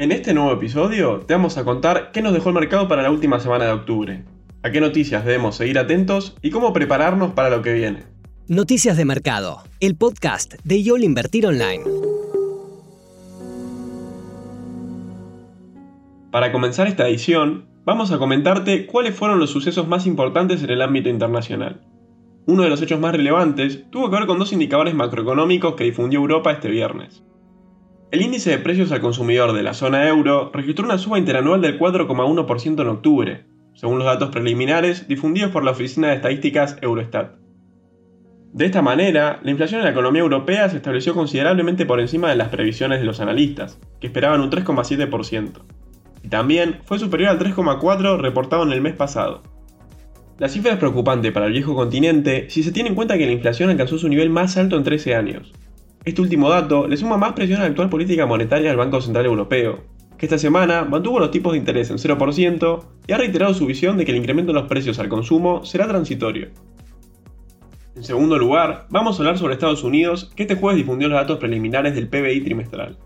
En este nuevo episodio te vamos a contar qué nos dejó el mercado para la última semana de octubre, a qué noticias debemos seguir atentos y cómo prepararnos para lo que viene. Noticias de Mercado, el podcast de YOL Invertir Online. Para comenzar esta edición, vamos a comentarte cuáles fueron los sucesos más importantes en el ámbito internacional. Uno de los hechos más relevantes tuvo que ver con dos indicadores macroeconómicos que difundió Europa este viernes. El índice de precios al consumidor de la zona euro registró una suba interanual del 4,1% en octubre, según los datos preliminares difundidos por la Oficina de Estadísticas Eurostat. De esta manera, la inflación en la economía europea se estableció considerablemente por encima de las previsiones de los analistas, que esperaban un 3,7%, y también fue superior al 3,4% reportado en el mes pasado. La cifra es preocupante para el viejo continente si se tiene en cuenta que la inflación alcanzó su nivel más alto en 13 años. Este último dato le suma más presión a la actual política monetaria del Banco Central Europeo, que esta semana mantuvo los tipos de interés en 0% y ha reiterado su visión de que el incremento de los precios al consumo será transitorio. En segundo lugar, vamos a hablar sobre Estados Unidos, que este jueves difundió los datos preliminares del PBI trimestral.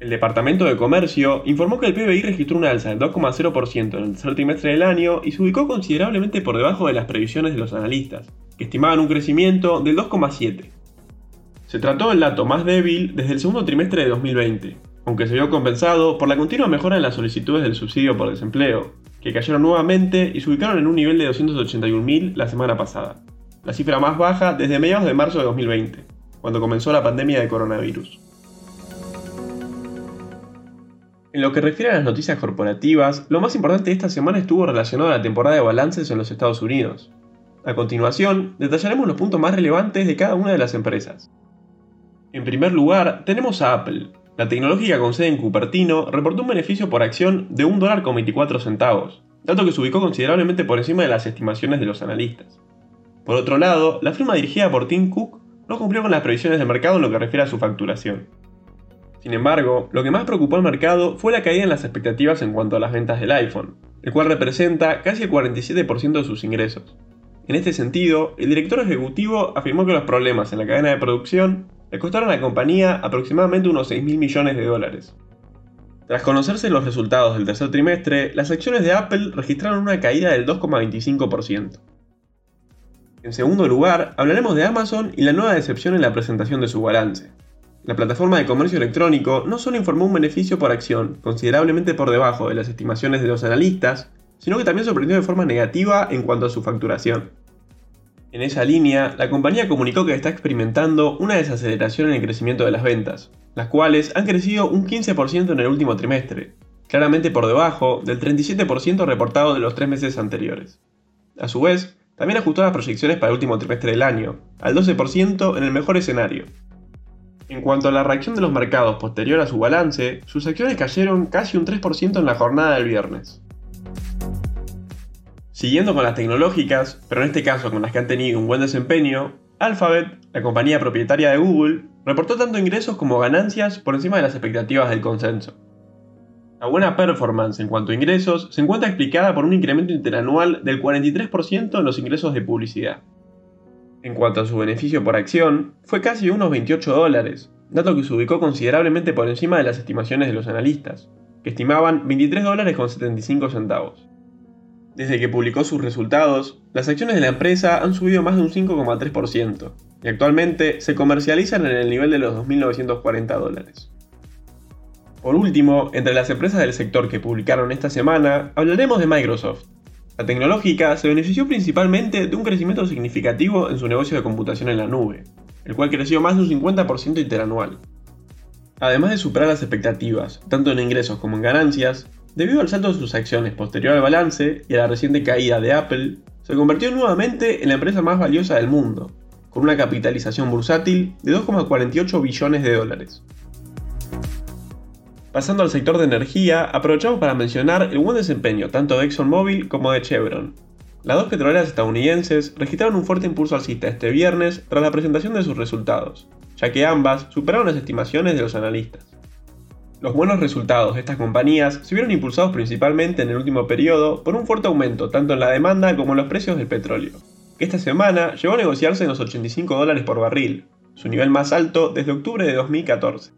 El Departamento de Comercio informó que el PBI registró una alza del 2,0% en el tercer trimestre del año y se ubicó considerablemente por debajo de las previsiones de los analistas, que estimaban un crecimiento del 2,7%. Se trató del dato más débil desde el segundo trimestre de 2020, aunque se vio compensado por la continua mejora en las solicitudes del subsidio por desempleo, que cayeron nuevamente y se ubicaron en un nivel de 281.000 la semana pasada la cifra más baja desde mediados de marzo de 2020, cuando comenzó la pandemia de coronavirus. En lo que refiere a las noticias corporativas, lo más importante de esta semana estuvo relacionado a la temporada de balances en los Estados Unidos. A continuación, detallaremos los puntos más relevantes de cada una de las empresas. En primer lugar, tenemos a Apple. La tecnológica con sede en Cupertino reportó un beneficio por acción de $1,24 centavos, dato que se ubicó considerablemente por encima de las estimaciones de los analistas. Por otro lado, la firma dirigida por Tim Cook no cumplió con las previsiones del mercado en lo que refiere a su facturación. Sin embargo, lo que más preocupó al mercado fue la caída en las expectativas en cuanto a las ventas del iPhone, el cual representa casi el 47% de sus ingresos. En este sentido, el director ejecutivo afirmó que los problemas en la cadena de producción le costaron a la compañía aproximadamente unos 6 mil millones de dólares. Tras conocerse los resultados del tercer trimestre, las acciones de Apple registraron una caída del 2,25%. En segundo lugar, hablaremos de Amazon y la nueva decepción en la presentación de su balance. La plataforma de comercio electrónico no solo informó un beneficio por acción considerablemente por debajo de las estimaciones de los analistas, sino que también sorprendió de forma negativa en cuanto a su facturación. En esa línea, la compañía comunicó que está experimentando una desaceleración en el crecimiento de las ventas, las cuales han crecido un 15% en el último trimestre, claramente por debajo del 37% reportado de los tres meses anteriores. A su vez, también ajustó las proyecciones para el último trimestre del año, al 12% en el mejor escenario. En cuanto a la reacción de los mercados posterior a su balance, sus acciones cayeron casi un 3% en la jornada del viernes. Siguiendo con las tecnológicas, pero en este caso con las que han tenido un buen desempeño, Alphabet, la compañía propietaria de Google, reportó tanto ingresos como ganancias por encima de las expectativas del consenso. La buena performance en cuanto a ingresos se encuentra explicada por un incremento interanual del 43% en los ingresos de publicidad. En cuanto a su beneficio por acción, fue casi unos 28 dólares, dato que se ubicó considerablemente por encima de las estimaciones de los analistas, que estimaban 23 dólares con 75 centavos. Desde que publicó sus resultados, las acciones de la empresa han subido más de un 5,3% y actualmente se comercializan en el nivel de los 2.940 dólares. Por último, entre las empresas del sector que publicaron esta semana, hablaremos de Microsoft. La tecnológica se benefició principalmente de un crecimiento significativo en su negocio de computación en la nube, el cual creció más de un 50% interanual. Además de superar las expectativas, tanto en ingresos como en ganancias, debido al salto de sus acciones posterior al balance y a la reciente caída de Apple, se convirtió nuevamente en la empresa más valiosa del mundo, con una capitalización bursátil de 2,48 billones de dólares. Pasando al sector de energía, aprovechamos para mencionar el buen desempeño tanto de ExxonMobil como de Chevron. Las dos petroleras estadounidenses registraron un fuerte impulso alcista este viernes tras la presentación de sus resultados, ya que ambas superaron las estimaciones de los analistas. Los buenos resultados de estas compañías se vieron impulsados principalmente en el último periodo por un fuerte aumento tanto en la demanda como en los precios del petróleo, que esta semana llegó a negociarse en los 85 dólares por barril, su nivel más alto desde octubre de 2014.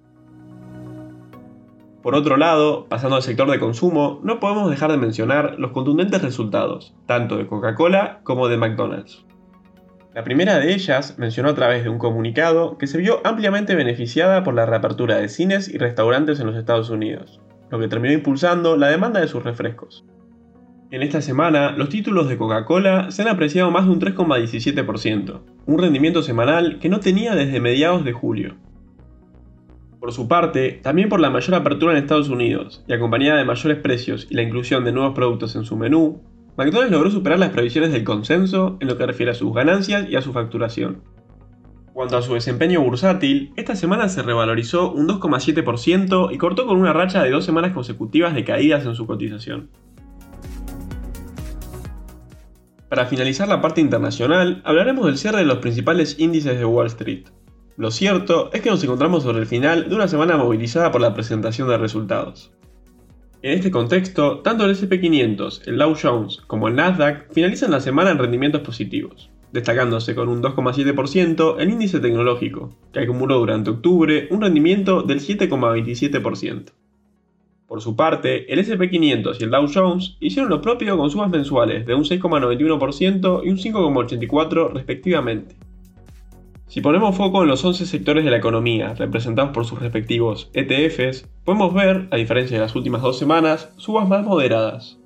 Por otro lado, pasando al sector de consumo, no podemos dejar de mencionar los contundentes resultados, tanto de Coca-Cola como de McDonald's. La primera de ellas mencionó a través de un comunicado que se vio ampliamente beneficiada por la reapertura de cines y restaurantes en los Estados Unidos, lo que terminó impulsando la demanda de sus refrescos. En esta semana, los títulos de Coca-Cola se han apreciado más de un 3,17%, un rendimiento semanal que no tenía desde mediados de julio. Por su parte, también por la mayor apertura en Estados Unidos y acompañada de mayores precios y la inclusión de nuevos productos en su menú, McDonald's logró superar las previsiones del consenso en lo que refiere a sus ganancias y a su facturación. Cuanto a su desempeño bursátil, esta semana se revalorizó un 2,7% y cortó con una racha de dos semanas consecutivas de caídas en su cotización. Para finalizar la parte internacional, hablaremos del cierre de los principales índices de Wall Street. Lo cierto es que nos encontramos sobre el final de una semana movilizada por la presentación de resultados. En este contexto, tanto el SP500, el Dow Jones como el Nasdaq finalizan la semana en rendimientos positivos, destacándose con un 2,7% el índice tecnológico, que acumuló durante octubre un rendimiento del 7,27%. Por su parte, el SP500 y el Dow Jones hicieron lo propio con subas mensuales de un 6,91% y un 5,84% respectivamente. Si ponemos foco en los 11 sectores de la economía representados por sus respectivos ETFs, podemos ver, a diferencia de las últimas dos semanas, subas más moderadas.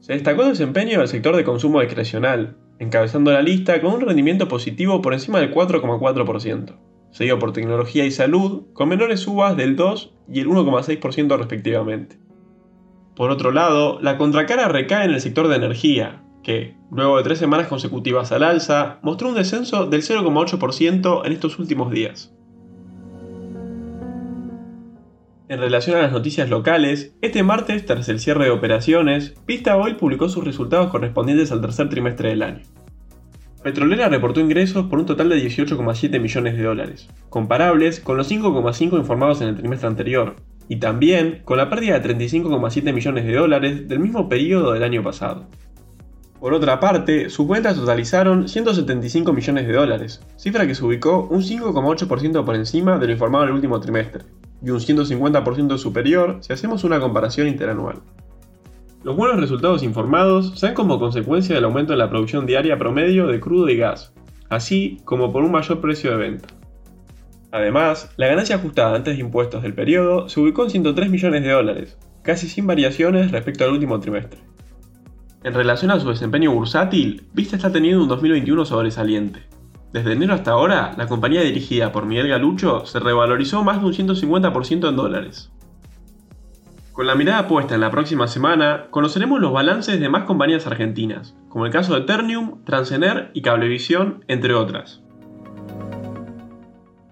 Se destacó el desempeño del sector de consumo discrecional, encabezando la lista con un rendimiento positivo por encima del 4,4% seguido por tecnología y salud, con menores subas del 2 y el 1,6% respectivamente. Por otro lado, la contracara recae en el sector de energía, que, luego de tres semanas consecutivas al alza, mostró un descenso del 0,8% en estos últimos días. En relación a las noticias locales, este martes, tras el cierre de operaciones, Pista Oil publicó sus resultados correspondientes al tercer trimestre del año. Petrolera reportó ingresos por un total de 18,7 millones de dólares, comparables con los 5,5 informados en el trimestre anterior, y también con la pérdida de 35,7 millones de dólares del mismo periodo del año pasado. Por otra parte, sus ventas totalizaron 175 millones de dólares, cifra que se ubicó un 5,8% por encima de lo informado en el último trimestre, y un 150% superior si hacemos una comparación interanual. Los buenos resultados informados se dan como consecuencia del aumento en la producción diaria promedio de crudo y gas, así como por un mayor precio de venta. Además, la ganancia ajustada antes de impuestos del periodo se ubicó en 103 millones de dólares, casi sin variaciones respecto al último trimestre. En relación a su desempeño bursátil, Vista está teniendo un 2021 sobresaliente. Desde enero hasta ahora, la compañía dirigida por Miguel Galucho se revalorizó más de un 150% en dólares. Con la mirada puesta en la próxima semana, conoceremos los balances de más compañías argentinas, como el caso de Ternium, Transener y Cablevisión, entre otras.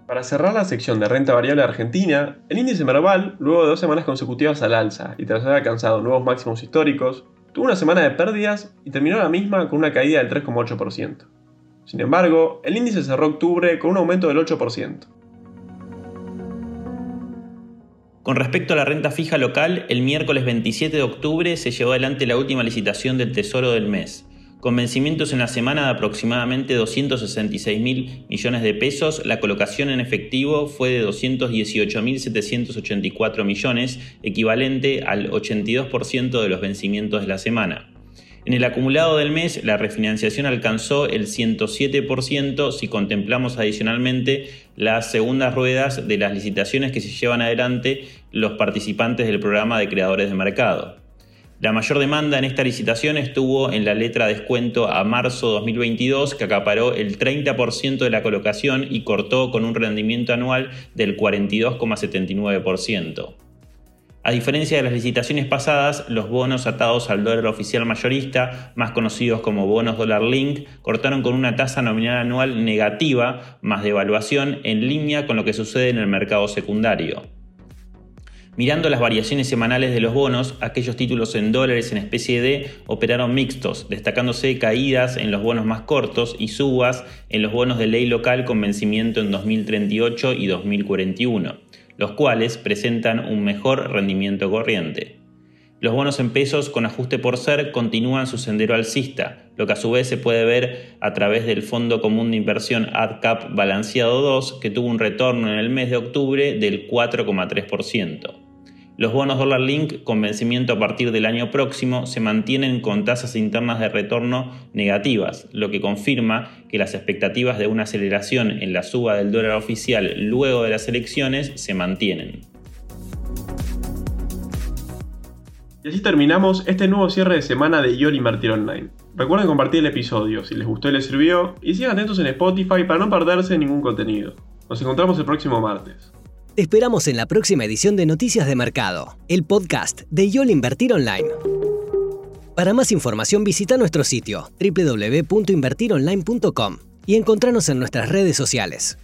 Para cerrar la sección de renta variable argentina, el índice Merval, luego de dos semanas consecutivas al alza y tras haber alcanzado nuevos máximos históricos, tuvo una semana de pérdidas y terminó la misma con una caída del 3,8%. Sin embargo, el índice cerró octubre con un aumento del 8%. Con respecto a la renta fija local, el miércoles 27 de octubre se llevó adelante la última licitación del Tesoro del mes. Con vencimientos en la semana de aproximadamente 266 mil millones de pesos, la colocación en efectivo fue de 218.784 millones, equivalente al 82% de los vencimientos de la semana. En el acumulado del mes, la refinanciación alcanzó el 107% si contemplamos adicionalmente las segundas ruedas de las licitaciones que se llevan adelante los participantes del programa de creadores de mercado. La mayor demanda en esta licitación estuvo en la letra descuento a marzo 2022, que acaparó el 30% de la colocación y cortó con un rendimiento anual del 42,79%. A diferencia de las licitaciones pasadas, los bonos atados al dólar oficial mayorista, más conocidos como bonos dólar link, cortaron con una tasa nominal anual negativa más devaluación en línea con lo que sucede en el mercado secundario. Mirando las variaciones semanales de los bonos, aquellos títulos en dólares en especie D operaron mixtos, destacándose caídas en los bonos más cortos y subas en los bonos de ley local con vencimiento en 2038 y 2041 los cuales presentan un mejor rendimiento corriente. Los bonos en pesos con ajuste por ser continúan su sendero alcista, lo que a su vez se puede ver a través del Fondo Común de Inversión AdCap Balanceado 2, que tuvo un retorno en el mes de octubre del 4,3%. Los bonos dólar link con vencimiento a partir del año próximo se mantienen con tasas internas de retorno negativas, lo que confirma que las expectativas de una aceleración en la suba del dólar oficial luego de las elecciones se mantienen. Y así terminamos este nuevo cierre de semana de YOL Invertir Online. Recuerden compartir el episodio si les gustó y les sirvió, y sigan atentos en Spotify para no perderse ningún contenido. Nos encontramos el próximo martes. Esperamos en la próxima edición de Noticias de Mercado, el podcast de YOL Invertir Online. Para más información visita nuestro sitio www.invertironline.com y encontrarnos en nuestras redes sociales.